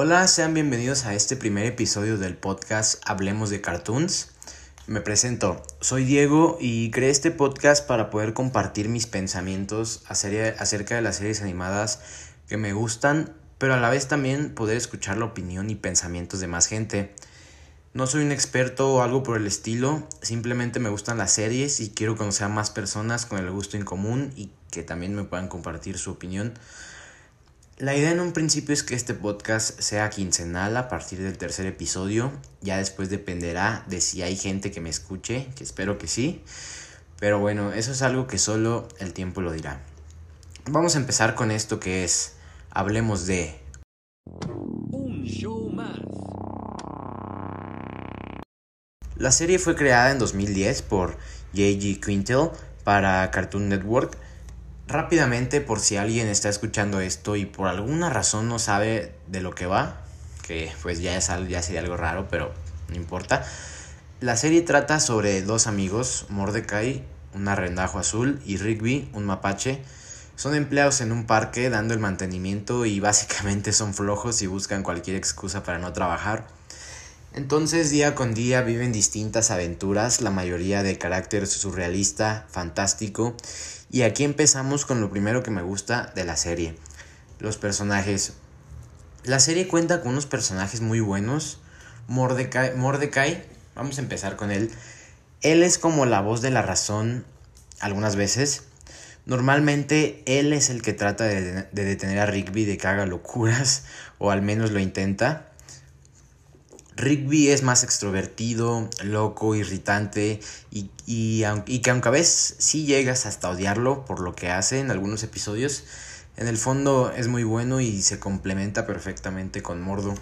Hola, sean bienvenidos a este primer episodio del podcast Hablemos de Cartoons. Me presento, soy Diego y creé este podcast para poder compartir mis pensamientos acerca de las series animadas que me gustan, pero a la vez también poder escuchar la opinión y pensamientos de más gente. No soy un experto o algo por el estilo, simplemente me gustan las series y quiero conocer a más personas con el gusto en común y que también me puedan compartir su opinión. La idea en un principio es que este podcast sea quincenal a partir del tercer episodio, ya después dependerá de si hay gente que me escuche, que espero que sí, pero bueno, eso es algo que solo el tiempo lo dirá. Vamos a empezar con esto que es, hablemos de... Un show más. La serie fue creada en 2010 por J.G. Quintel para Cartoon Network. Rápidamente, por si alguien está escuchando esto y por alguna razón no sabe de lo que va, que pues ya, es, ya sería algo raro, pero no importa. La serie trata sobre dos amigos, Mordecai, un arrendajo azul, y Rigby, un mapache. Son empleados en un parque dando el mantenimiento y básicamente son flojos y buscan cualquier excusa para no trabajar. Entonces día con día viven distintas aventuras, la mayoría de carácter surrealista, fantástico, y aquí empezamos con lo primero que me gusta de la serie, los personajes. La serie cuenta con unos personajes muy buenos, Mordecai, Mordecai vamos a empezar con él, él es como la voz de la razón algunas veces, Normalmente él es el que trata de, de, detener a Rigby de que haga locuras, o al menos lo intenta. Rigby es más extrovertido, loco, irritante y, y, que aunque a veces sí llegas hasta odiarlo por lo que hace en algunos episodios, en el fondo es muy bueno y se complementa perfectamente con Mordo.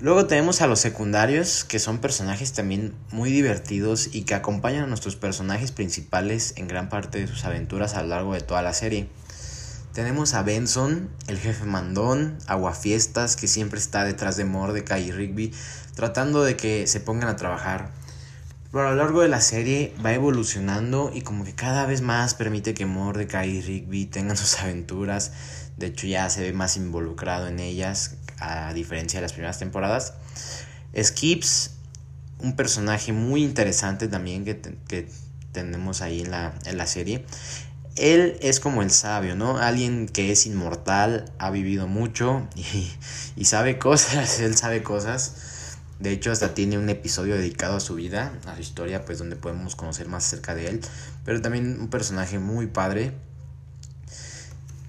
Luego tenemos a los secundarios, que son personajes también muy divertidos y que acompañan a nuestros personajes principales en gran parte de sus aventuras a lo largo de toda la serie. Tenemos a Benson, el jefe mandón, Aguafiestas, que siempre está detrás de Mordecai y Rigby, tratando de que se pongan a trabajar. Pero a lo largo de la serie va evolucionando y como que cada vez más permite que Mordecai y Rigby tengan sus aventuras. De hecho ya se ve más involucrado en ellas, a diferencia de las primeras temporadas. Skips, un personaje muy interesante también que, que tenemos ahí en la, en la serie él es como el sabio, ¿no? Alguien que es inmortal, ha vivido mucho y, sabe cosas, él sabe cosas. De hecho, hasta tiene un episodio dedicado a su vida, a su historia, pues donde podemos conocer más acerca de él. Pero también un personaje muy padre.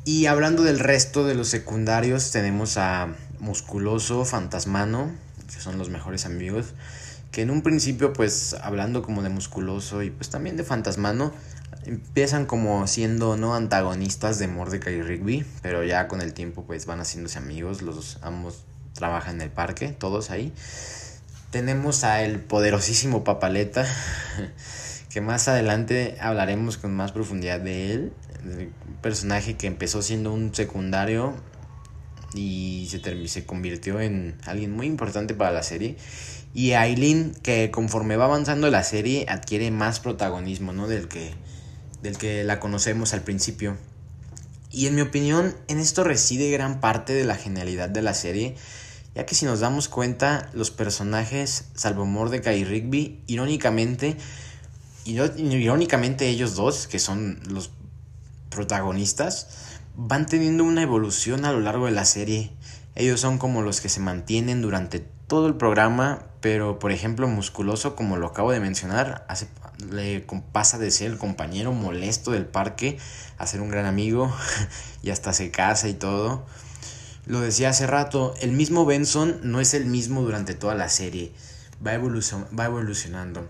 Y hablando del resto de los secundarios, tenemos a Musculoso, Fantasmano, que son los mejores amigos. Que en un principio, pues hablando como de Musculoso y pues también de Fantasmano, empiezan como siendo no antagonistas de Mordecai y Rigby, pero ya con el tiempo pues van haciéndose amigos, los ambos trabajan en el parque, todos ahí. Tenemos a el poderosísimo Papaleta, que más adelante hablaremos con más profundidad de él, un personaje que empezó siendo un secundario y se, se convirtió en alguien muy importante para la serie. Y Aileen, que conforme va avanzando la serie, adquiere más protagonismo, ¿no? Del que del que la conocemos al principio. Y en mi opinión, en esto reside gran parte de la genialidad de la serie, ya que si nos damos cuenta, los personajes, salvo Mordecai y Rigby, irónicamente, irónicamente ellos dos, que son los protagonistas, van teniendo una evolución a lo largo de la serie. Ellos son como los que se mantienen durante todo el programa, pero por ejemplo musculoso, como lo acabo de mencionar, hace, le pasa de ser el compañero molesto del parque a ser un gran amigo y hasta se casa y todo. Lo decía hace rato, el mismo Benson no es el mismo durante toda la serie, va, va evolucionando.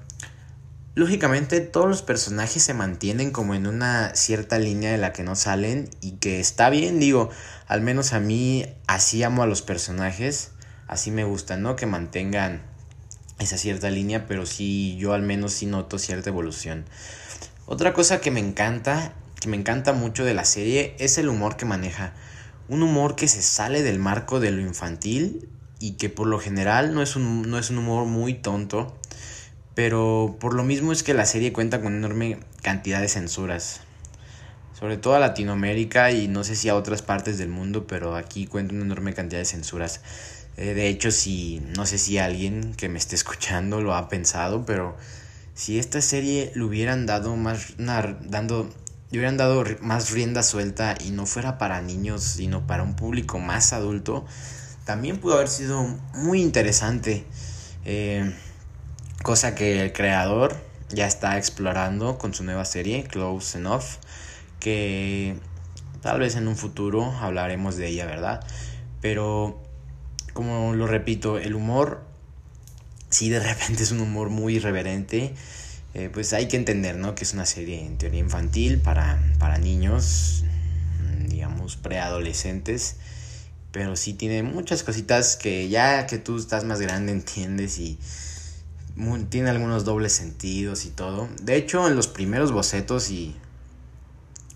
Lógicamente todos los personajes se mantienen como en una cierta línea de la que no salen y que está bien, digo, al menos a mí así amo a los personajes, así me gusta, ¿no? Que mantengan esa cierta línea, pero sí, yo al menos sí noto cierta evolución. Otra cosa que me encanta, que me encanta mucho de la serie, es el humor que maneja. Un humor que se sale del marco de lo infantil y que por lo general no es un, no es un humor muy tonto, pero por lo mismo es que la serie cuenta con enorme cantidad de censuras. sobre todo a Latinoamérica y no sé si a otras partes del mundo, pero aquí cuenta una enorme cantidad de censuras. Eh, de hecho, si no sé si alguien que me esté escuchando lo ha pensado, pero si esta serie le hubieran dado más dando le hubieran dado más rienda suelta y no fuera para niños, sino para un público más adulto, también pudo haber sido muy interesante. Eh, cosa que el creador ya está explorando con su nueva serie, Close Enough, que tal vez en un futuro hablaremos de ella, ¿verdad? Pero, como lo repito, el humor, si de repente es un humor muy irreverente, eh, pues hay que entender, ¿no? Que es una serie en teoría infantil para, para niños, digamos, preadolescentes, pero sí tiene muchas cositas que ya que tú estás más grande entiendes y tiene algunos dobles sentidos y todo. De hecho, en los primeros bocetos y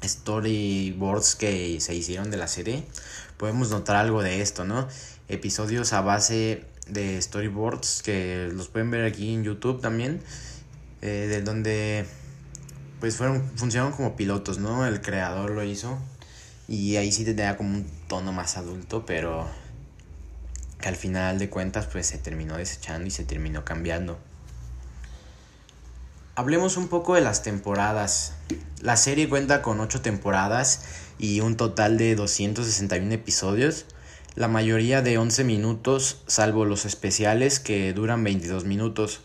storyboards que se hicieron de la serie, podemos notar algo de esto, ¿no? Episodios a base de storyboards que los pueden ver aquí en YouTube también, eh, de donde pues fueron funcionaron como pilotos, ¿no? El creador lo hizo y ahí sí tenía como un tono más adulto, pero que al final de cuentas pues se terminó desechando y se terminó cambiando. Hablemos un poco de las temporadas. La serie cuenta con 8 temporadas y un total de 261 episodios, la mayoría de 11 minutos, salvo los especiales que duran 22 minutos.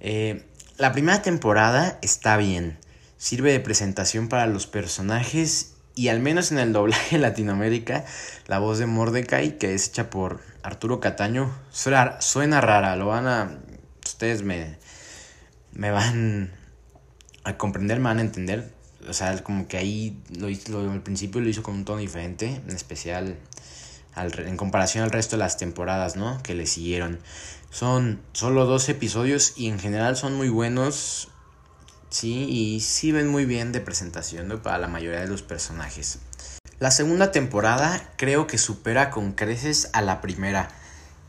Eh, la primera temporada está bien, sirve de presentación para los personajes y al menos en el doblaje Latinoamérica, la voz de Mordecai, que es hecha por Arturo Cataño, suena, suena rara, lo van a... Ustedes me, me van a comprender, me van a entender. O sea, como que ahí lo, lo, al principio lo hizo con un tono diferente, en especial en comparación al resto de las temporadas, ¿no? Que le siguieron. Son solo dos episodios y en general son muy buenos, sí, y sirven muy bien de presentación para la mayoría de los personajes. La segunda temporada creo que supera con creces a la primera.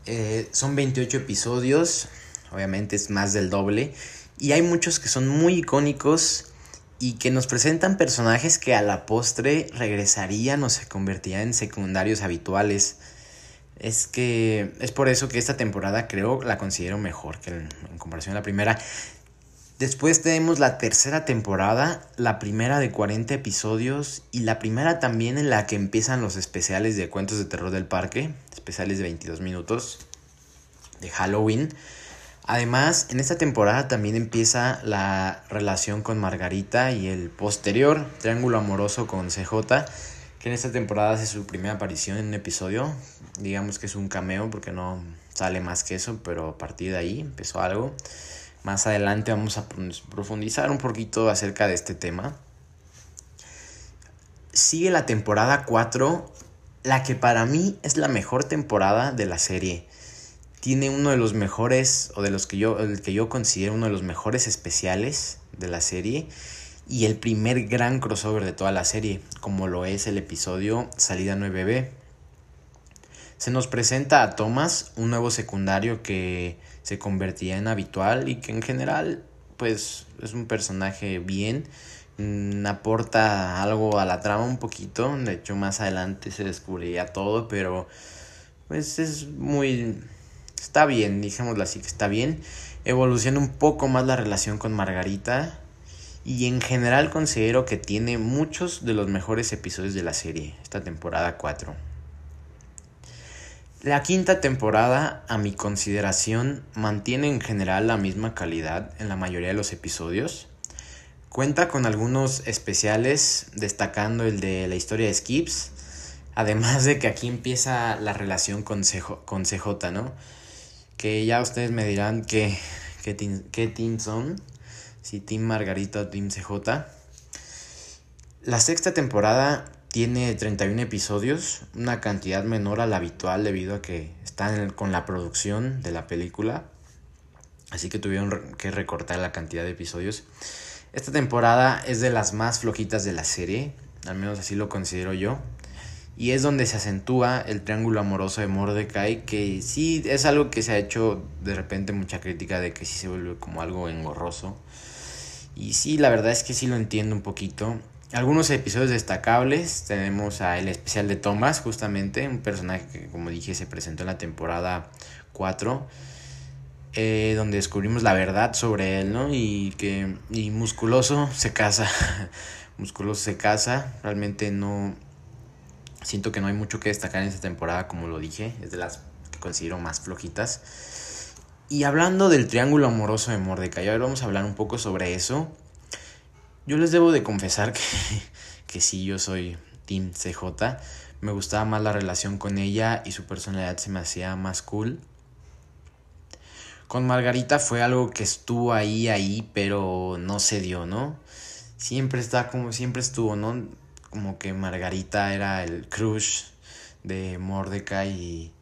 Eh, son 28 episodios, obviamente es más del doble. Y hay muchos que son muy icónicos y que nos presentan personajes que a la postre regresarían o se convertirían en secundarios habituales. Es que es por eso que esta temporada creo la considero mejor que en, comparación a la primera. Después tenemos la tercera temporada, la primera de 40 episodios y la primera también en la que empiezan los especiales de cuentos de terror del parque, especiales de 22 minutos de Halloween. Además, en esta temporada también empieza la relación con Margarita y el posterior triángulo amoroso con CJ, que en esta temporada hace su primera aparición en un episodio. Digamos que es un cameo porque no sale más que eso, pero a partir de ahí empezó algo. Más adelante vamos a profundizar un poquito acerca de este tema. Sigue la temporada 4, la que para mí es la mejor temporada de la serie tiene uno de los mejores, o de los que yo, el que yo considero uno de los mejores especiales de la serie, y el primer gran crossover de toda la serie, como lo es el episodio Salida 9B. Se nos presenta a Thomas, un nuevo secundario que se convertía en habitual y que en general, pues, es un personaje bien, mm, aporta algo a la trama un poquito, de hecho más adelante se descubriría todo, pero pues es muy está bien, dijémoslo así, que está bien. Evoluciona un poco más la relación con Margarita. Y en general considero que tiene muchos de los mejores episodios de la serie, esta temporada 4. La quinta temporada, a mi consideración, mantiene en general la misma calidad en la mayoría de los episodios. Cuenta con algunos especiales, destacando el de la historia de Skips. Además de que aquí empieza la relación con con CJ ¿no? Que ya ustedes me dirán qué que team, son, si Team Margarita o Team CJ. La sexta temporada tiene 31 episodios, una cantidad menor a la habitual debido a que están con la producción de la película, así que tuvieron que recortar la cantidad de episodios. Esta temporada es de las más flojitas de la serie, al menos así lo considero yo. Y es donde se acentúa el triángulo amoroso de Mordecai, que sí es algo que se ha hecho de repente mucha crítica de que sí se vuelve como algo engorroso. Y sí, la verdad es que sí lo entiendo un poquito. algunos episodios destacables. Tenemos a el especial de Thomas, justamente, un personaje que, como dije, se presentó en la temporada 4. Eh, donde descubrimos la verdad sobre él, ¿no? Y que y musculoso se casa. musculoso se casa. Realmente no. Siento que no hay mucho que destacar en esta temporada, como lo dije. Es de las que considero más flojitas. Y hablando del triángulo amoroso de Mordecai, ahora vamos a hablar un poco sobre eso. Yo les debo de confesar que, que sí, yo soy Team CJ. Me gustaba más la relación con ella y su personalidad se me hacía más cool. Con Margarita fue algo que estuvo ahí, ahí, pero no se dio, ¿no? Siempre está como siempre estuvo, ¿no? Como que Margarita era el crush de Mordecai y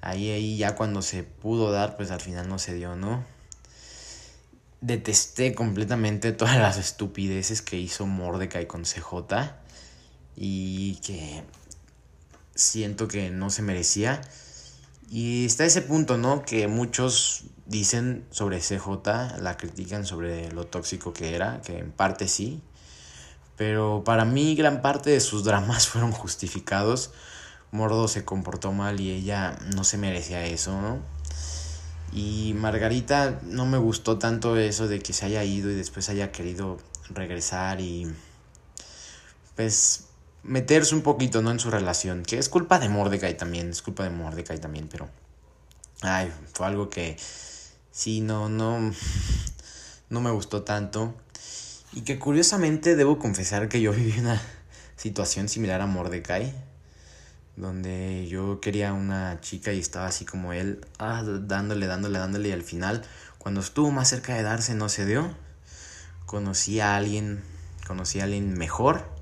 ahí, ahí ya cuando se pudo dar, pues al final no se dio, ¿no? Detesté completamente todas las estupideces que hizo Mordecai con CJ y que siento que no se merecía. Y está ese punto, ¿no? Que muchos dicen sobre CJ, la critican sobre lo tóxico que era, que en parte sí. Pero para mí gran parte de sus dramas fueron justificados. Mordo se comportó mal y ella no se merecía eso, ¿no? Y Margarita no me gustó tanto eso de que se haya ido y después haya querido regresar y pues meterse un poquito, ¿no? En su relación, que es culpa de Mordecai también, es culpa de Mordecai también, pero... Ay, fue algo que sí, no, no, no me gustó tanto. Y que curiosamente debo confesar que yo viví una situación similar a Mordecai, donde yo quería una chica y estaba así como él, ah, dándole, dándole, dándole, y al final, cuando estuvo más cerca de darse, no se dio. Conocí a alguien, conocí a alguien mejor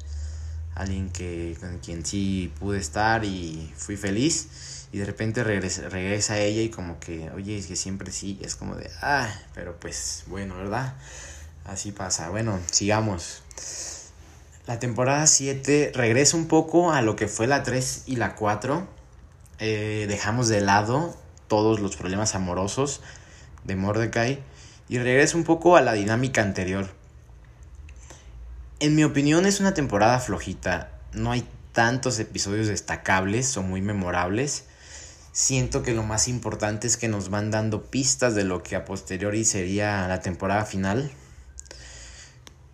alguien que, con quien sí pude estar y fui feliz. Y de repente regresa, regresa ella y como que, oye, es que siempre sí, es como de, ah, pero pues bueno, ¿verdad? Así pasa. Bueno, sigamos. La temporada 7 regresa un poco a lo que fue la 3 y la 4. Eh, dejamos de lado todos los problemas amorosos de Mordecai y regresa un poco a la dinámica anterior en mi opinión es una temporada flojita. No hay tantos episodios destacables o muy memorables. Siento que lo más importante es que nos van dando pistas de lo que a posteriori sería la temporada final.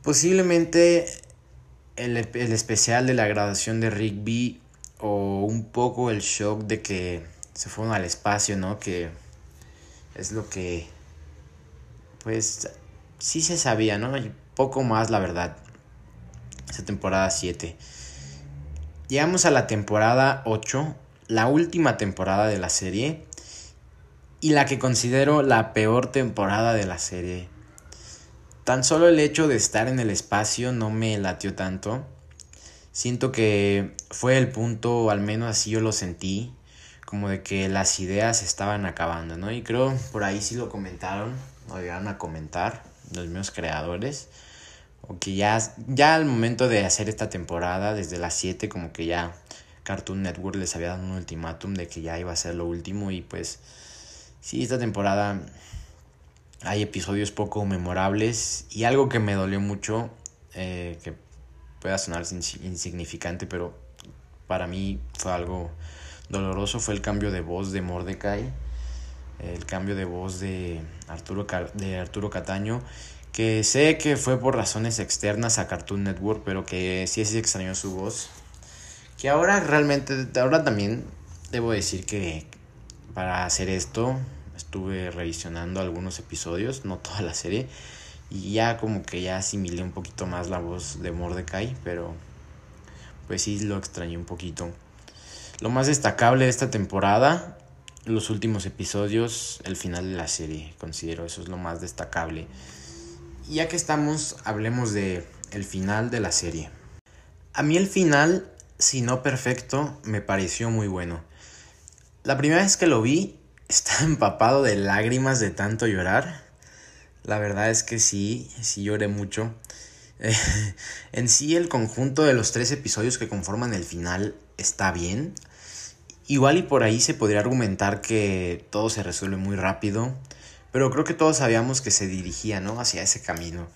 Posiblemente el, el especial de la graduación de Rigby o un poco el shock de que se fueron al espacio, ¿no? Que es lo que pues sí se sabía, ¿no? Y poco más la verdad esa temporada 7. Llegamos a la temporada 8, la última temporada de la serie y la que considero la peor temporada de la serie. Tan solo el hecho de estar en el espacio no me latió tanto. Siento que fue el punto, al menos así yo lo sentí, como de que las ideas estaban acabando, ¿no? Y creo por ahí sí lo comentaron, lo llegaron a comentar los mismos creadores o que ya, ya al momento de hacer esta temporada, desde las 7, como que ya Cartoon Network les había dado un ultimátum de que ya iba a ser lo último y pues sí, esta temporada hay episodios poco memorables y algo que me dolió mucho, eh, que pueda sonar insignificante, pero para mí fue algo doloroso, fue el cambio de voz de Mordecai, el cambio de voz de Arturo, de Arturo Cataño que sé que fue por razones externas a Cartoon Network, pero que sí se extrañó su voz. Que ahora realmente, ahora también debo decir que para hacer esto estuve revisionando algunos episodios, no toda la serie, y ya como que ya asimilé un poquito más la voz de Mordecai, pero pues sí lo extrañé un poquito. Lo más destacable de esta temporada, los últimos episodios, el final de la serie, considero eso es lo más destacable ya que estamos, hablemos de el final de la serie. A mí el final, si no perfecto, me pareció muy bueno. La primera vez que lo vi, estaba empapado de lágrimas de tanto llorar. La verdad es que sí, sí lloré mucho. en sí el conjunto de los tres episodios que conforman el final está bien. Igual y por ahí se podría argumentar que todo se resuelve muy rápido pero creo que todos sabíamos que se dirigía, ¿no? Hacia ese camino.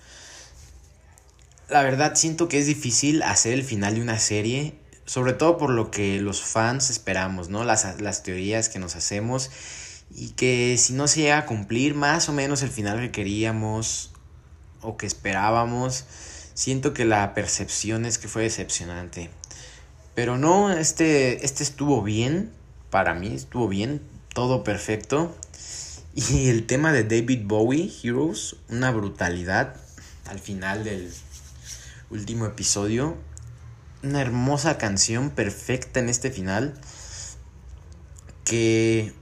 la verdad siento que es difícil hacer el final de una serie, sobre todo por lo que los fans esperamos, ¿no? Las, las teorías que nos hacemos y que si no se llega a cumplir más o menos el final que queríamos o que esperábamos, siento que la percepción es que fue decepcionante. Pero no, este, este estuvo bien, para mí estuvo bien, todo perfecto. Y el tema de David Bowie, Heroes, una brutalidad al final del último episodio. Una hermosa canción perfecta en este final. Que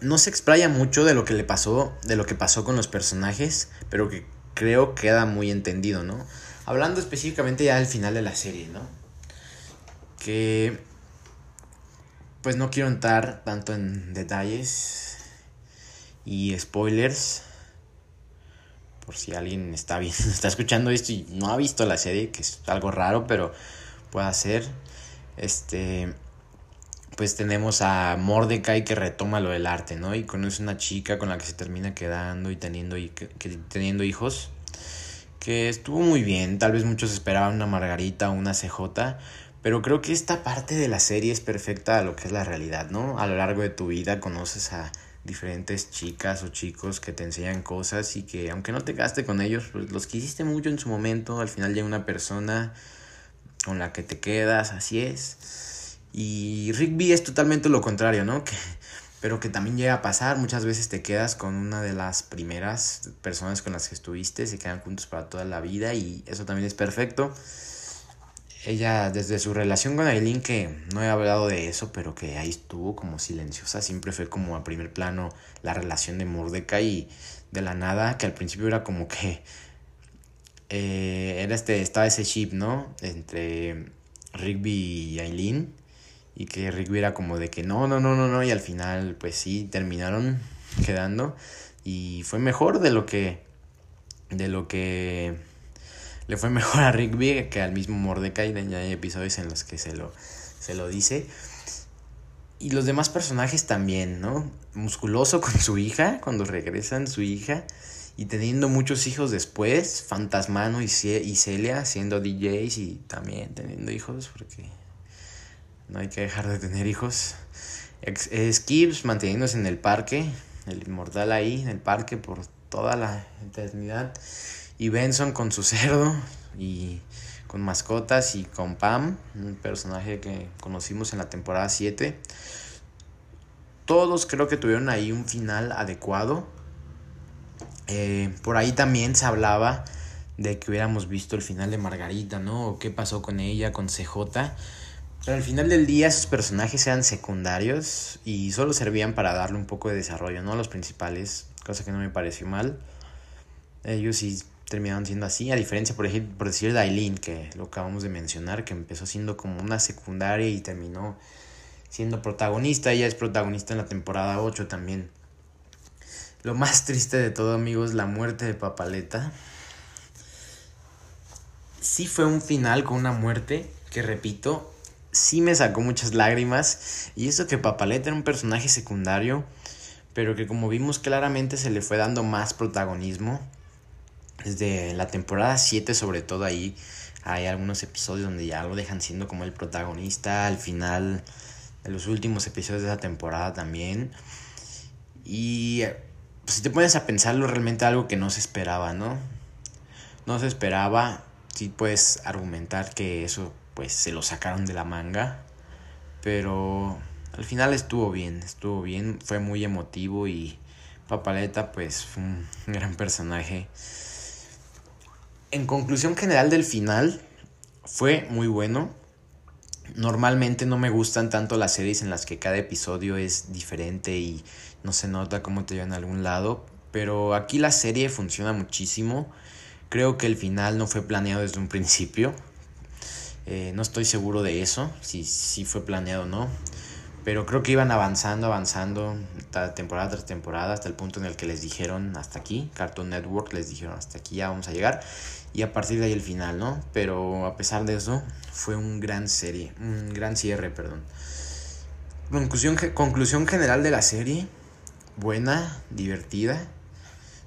no se explaya mucho de lo que le pasó, de lo que pasó con los personajes, pero que creo queda muy entendido, ¿no? Hablando específicamente ya del final de la serie, ¿no? Que pues no quiero entrar tanto en detalles y spoilers. Por si alguien está, bien, está escuchando esto y no ha visto la serie, que es algo raro, pero puede ser. Este. Pues tenemos a Mordecai que retoma lo del arte, ¿no? Y conoce una chica con la que se termina quedando y teniendo, y que, teniendo hijos. Que estuvo muy bien. Tal vez muchos esperaban una Margarita o una CJ. Pero creo que esta parte de la serie es perfecta a lo que es la realidad, ¿no? A lo largo de tu vida conoces a diferentes chicas o chicos que te enseñan cosas y que aunque no te gaste con ellos, pues los quisiste mucho en su momento, al final llega una persona con la que te quedas, así es. Y Rigby es totalmente lo contrario, ¿no? Que, pero que también llega a pasar, muchas veces te quedas con una de las primeras personas con las que estuviste, se quedan juntos para toda la vida y eso también es perfecto ella desde su relación con Aileen, que no he hablado de eso, pero que ahí estuvo como silenciosa, siempre fue como a primer plano la relación de Mordecai y de la nada, que al principio era como que eh, era este, estaba ese chip, ¿no? Entre Rigby y Aileen, y que Rigby era como de que no, no, no, no, no, y al final pues sí, terminaron quedando, y fue mejor de lo que, de lo que le fue mejor a Rigby que al mismo Mordecai. Ya hay episodios en los que se lo, se lo dice. Y los demás personajes también, ¿no? Musculoso con su hija, cuando regresan su hija. Y teniendo muchos hijos después. Fantasmano y, y Celia siendo DJs y también teniendo hijos, porque no hay que dejar de tener hijos. Skips manteniéndose en el parque, el inmortal ahí, en el parque por toda la eternidad. Y Benson con su cerdo y con mascotas y con Pam, un personaje que conocimos en la temporada 7. Todos creo que tuvieron ahí un final adecuado. Eh, por ahí también se hablaba de que hubiéramos visto el final de Margarita, ¿no? O qué pasó con ella, con CJ. Pero al final del día esos personajes eran secundarios y solo servían para darle un poco de desarrollo, ¿no? Los principales, cosa que no me pareció mal. Ellos sí terminaron siendo así, a diferencia, por ejemplo, por decir de Aileen, que lo acabamos de mencionar, que empezó siendo como una secundaria y terminó siendo protagonista, ella es protagonista en la temporada 8 también. Lo más triste de todo, amigos, la muerte de Papaleta. Sí fue un final con una muerte que, repito, sí me sacó muchas lágrimas. Y eso que Papaleta era un personaje secundario, pero que como vimos claramente se le fue dando más protagonismo desde la temporada 7 sobre todo ahí hay algunos episodios donde ya lo dejan siendo como el protagonista al final de los últimos episodios de esa temporada también. Y pues, si te pones a pensarlo realmente algo que no se esperaba, ¿no? No se esperaba, sí puedes argumentar que eso pues se lo sacaron de la manga, pero al final estuvo bien, estuvo bien, fue muy emotivo y Papaleta pues un gran personaje en conclusión general del final, fue muy bueno. Normalmente no me gustan tanto las series en las que cada episodio es diferente y no se nota cómo te llevan a algún lado. Pero aquí la serie funciona muchísimo. Creo que el final no fue planeado desde un principio. Eh, no estoy seguro de eso, si, si fue planeado o no. Pero creo que iban avanzando, avanzando, temporada tras temporada, hasta el punto en el que les dijeron hasta aquí, Cartoon Network les dijeron hasta aquí ya vamos a llegar y a partir de ahí el final, ¿no? Pero a pesar de eso, fue un gran serie, un gran cierre, perdón. Conclusión, conclusión general de la serie, buena, divertida.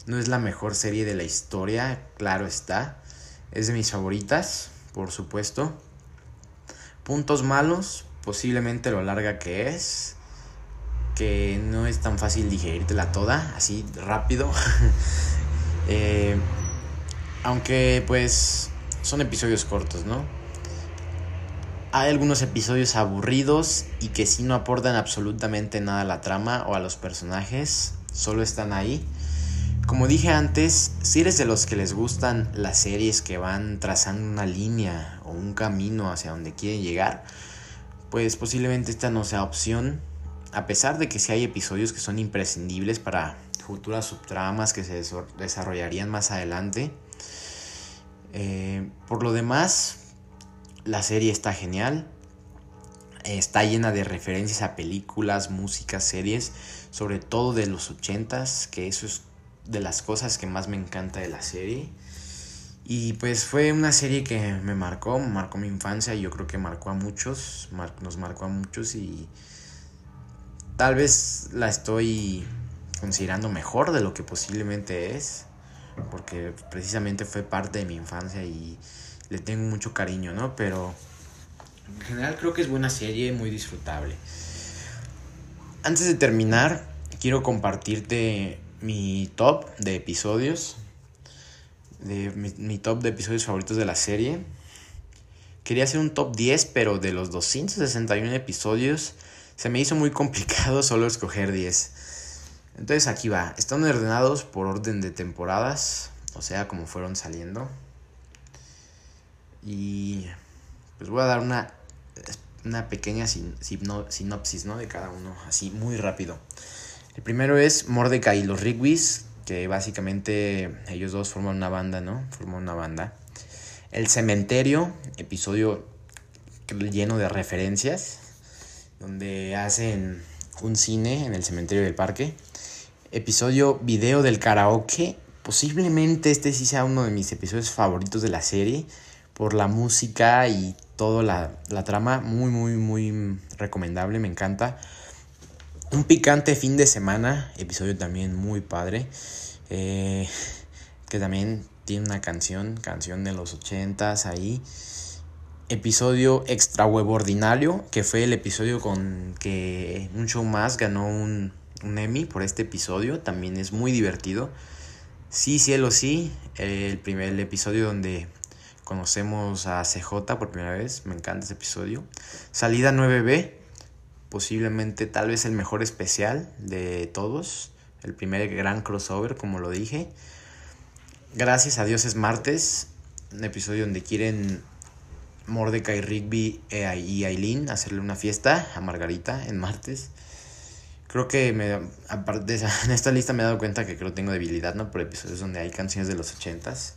No es la mejor serie de la historia, claro está. es de mis favoritas, por supuesto. Puntos malos, posiblemente lo larga que es, que no es tan fácil digerirla toda, así rápido. Eh, aunque pues son episodios cortos, ¿no? Hay algunos episodios aburridos y que si no aportan absolutamente nada a la trama o a los personajes, solo están ahí. Como dije antes, si eres de los que les gustan las series que van trazando una línea o un camino hacia donde quieren llegar, pues posiblemente esta no sea opción, a pesar de que si hay episodios que son imprescindibles para futuras subtramas que se desarrollarían más adelante. Eh, por lo demás, la serie está genial. Está llena de referencias a películas, músicas, series, sobre todo de los ochentas, que eso es de las cosas que más me encanta de la serie. Y pues fue una serie que me marcó, marcó mi infancia y yo creo que marcó a muchos, nos marcó a muchos y tal vez la estoy considerando mejor de lo que posiblemente es, porque precisamente fue parte de mi infancia y le tengo mucho cariño, ¿no? Pero en general creo que es buena serie, muy disfrutable. Antes de terminar, quiero compartirte mi top de episodios. De mi, top de episodios favoritos de la serie. Quería hacer un top 10, pero de los 261 episodios se me hizo muy complicado solo escoger 10. Entonces aquí va. Están ordenados por orden de temporadas, o sea, como fueron saliendo. Y pues voy a dar una, una pequeña sinopsis ¿no? de cada uno, así muy rápido. El primero es Mordecai y los Rigwis, que básicamente ellos dos forman una banda, ¿no? Forman una banda. El cementerio, episodio lleno de referencias, donde hacen un cine en el cementerio del parque. Episodio video del karaoke. Posiblemente este sí sea uno de mis episodios favoritos de la serie por la música y toda la, la trama. Muy, muy, muy recomendable, me encanta. Un picante fin de semana, episodio también muy padre. Eh, que también tiene una canción, canción de los ochentas ahí. Episodio extra huevo ordinario, que fue el episodio con que un show más ganó un, un Emmy por este episodio. También es muy divertido. Sí, cielo, sí. El primer episodio donde conocemos a CJ por primera vez. Me encanta ese episodio. Salida 9B posiblemente tal vez el mejor especial de todos, el primer gran crossover, como lo dije. Gracias a Dios es martes, un episodio donde quieren Mordecai, Rigby eh, y Aileen hacerle una fiesta a Margarita en martes. Creo que me, aparte en esta lista me he dado cuenta que creo que tengo debilidad ¿no? por episodios donde hay canciones de los ochentas.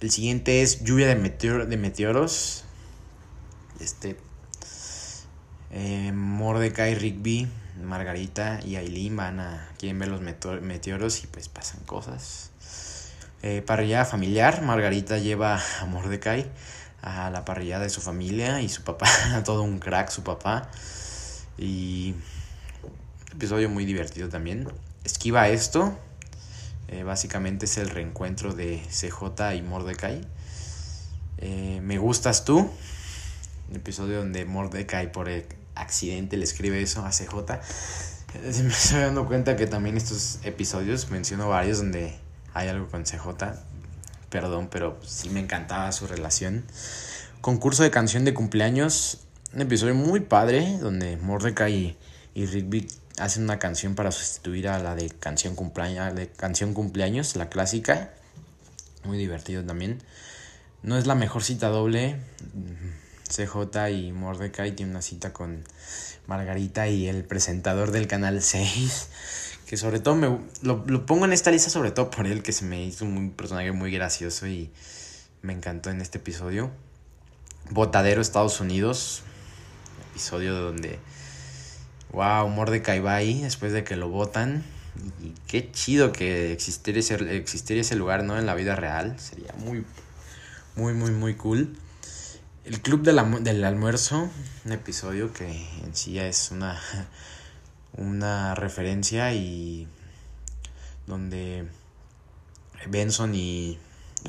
El siguiente es Lluvia de, de Meteoros. Este eh, Mordecai, Rigby, Margarita y Aileen van a quieren ver los meteoros y pues pasan cosas. Eh, parrillada familiar, Margarita lleva a Mordecai a la parrilla de su familia y su papá, todo un crack su papá. Y episodio muy divertido también. Esquiva esto. Eh, básicamente es el reencuentro de CJ y Mordecai. Eh, Me gustas tú. Un episodio donde Mordecai por el accidente le escribe eso a CJ. Me estoy dando cuenta que también estos episodios menciono varios donde hay algo con CJ. Perdón, pero sí me encantaba su relación. Concurso de canción de cumpleaños. Un episodio muy padre donde Mordecai y, y Rigby hacen una canción para sustituir a la de canción cumpleaños, de canción cumpleaños, la clásica. Muy divertido también. No es la mejor cita doble. CJ y Mordecai tiene una cita con Margarita y el presentador del canal 6. Que sobre todo me lo, pongo en esta lista sobre todo por él, que se me hizo un personaje muy gracioso y me encantó en este episodio. Botadero Estados Unidos. Episodio donde. Wow, Mordecai va ahí después de que lo votan. Y qué chido que existiera ese, existiera ese lugar, ¿no? En la vida real. Sería muy, muy, muy, muy cool. El Club del Almuerzo, un episodio que en sí ya es una, una referencia y donde Benson y,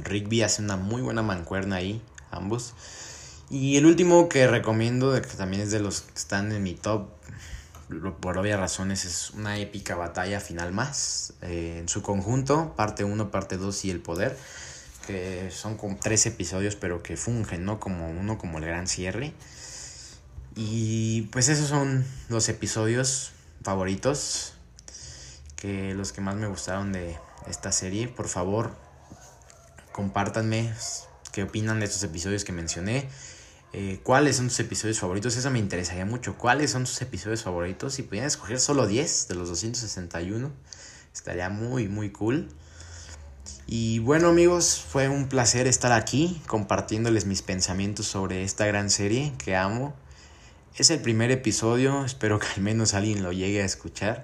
Rigby hace una muy buena mancuerna ahí, ambos. Y el último que recomiendo, que también es de los que están en mi top, por obvias razones, es una épica batalla final más. Eh, en su conjunto, parte 1, parte 2 y el poder. Que son como tres episodios, pero que fungen, ¿no? Como uno como el gran cierre. Y pues esos son los episodios favoritos. Que los que más me gustaron de esta serie. Por favor, compártanme qué opinan de estos episodios que mencioné. Eh, cuáles son tus episodios favoritos. Eso me interesaría mucho. ¿Cuáles son tus episodios favoritos? Si pudieran escoger solo 10 de los 261, estaría muy, muy cool. Y bueno amigos, fue un placer estar aquí compartiéndoles mis pensamientos sobre esta gran serie que amo. Es el primer episodio, espero que al menos alguien lo llegue a escuchar.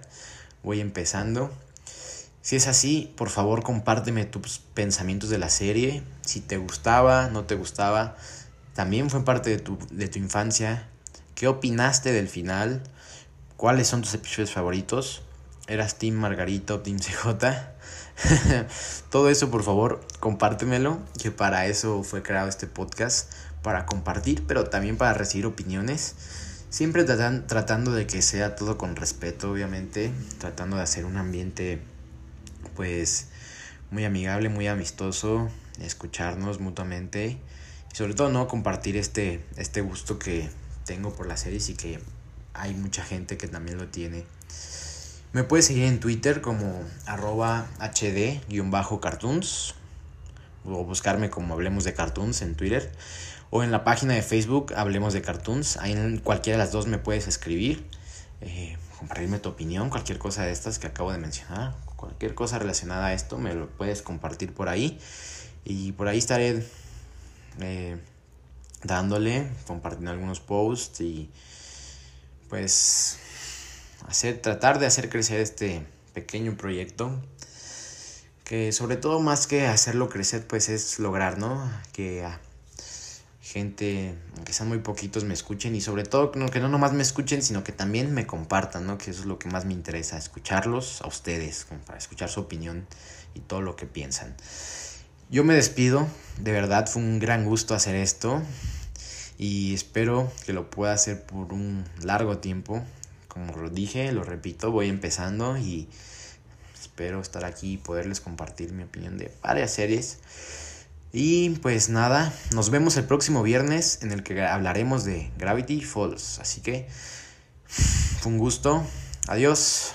Voy empezando. Si es así, por favor compárteme tus pensamientos de la serie, si te gustaba, no te gustaba también fue parte de tu, de tu infancia. ¿Qué opinaste del final? ¿Cuáles son tus episodios favoritos? ¿Eras Team Margarito Team CJ? Todo eso, por favor, compártemelo, que para eso fue creado este podcast, para compartir, pero también para recibir opiniones. Siempre tratan, tratando de que sea todo con respeto, obviamente, tratando de hacer un ambiente, pues, muy amigable, muy amistoso, escucharnos mutuamente y sobre todo, ¿no? Compartir este, este gusto que tengo por las series y que hay mucha gente que también lo tiene. Me puedes seguir en Twitter como arroba hd-cartoons o buscarme como Hablemos de Cartoons en Twitter o en la página de Facebook Hablemos de Cartoons. Ahí en cualquiera de las dos me puedes escribir, eh, compartirme tu opinión, cualquier cosa de estas que acabo de mencionar, cualquier cosa relacionada a esto me lo puedes compartir por ahí y por ahí estaré eh, dándole, compartiendo algunos posts y pues hacer, tratar de hacer crecer este pequeño proyecto que sobre todo más que hacerlo crecer pues es lograr, ¿no? Que gente, aunque sean muy poquitos, me escuchen y sobre todo que no nomás me escuchen, sino que también me compartan, ¿no? Que eso es lo que más me interesa, escucharlos a ustedes, para escuchar su opinión y todo lo que piensan. Yo me despido, de verdad fue un gran gusto hacer esto y espero que lo pueda hacer por un largo tiempo. Como lo dije, lo repito, voy empezando y espero estar aquí y poderles compartir mi opinión de varias series. Y pues nada, nos vemos el próximo viernes en el que hablaremos de Gravity Falls. Así que fue un gusto. Adiós.